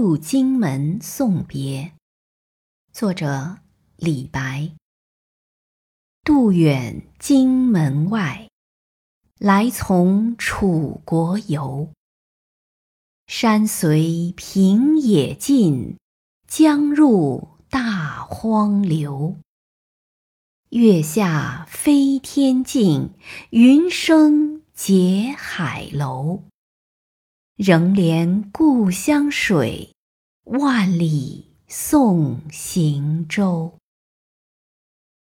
渡荆门送别，作者李白。渡远荆门外，来从楚国游。山随平野尽，江入大荒流。月下飞天镜，云生结海楼。仍怜故乡水，万里送行舟。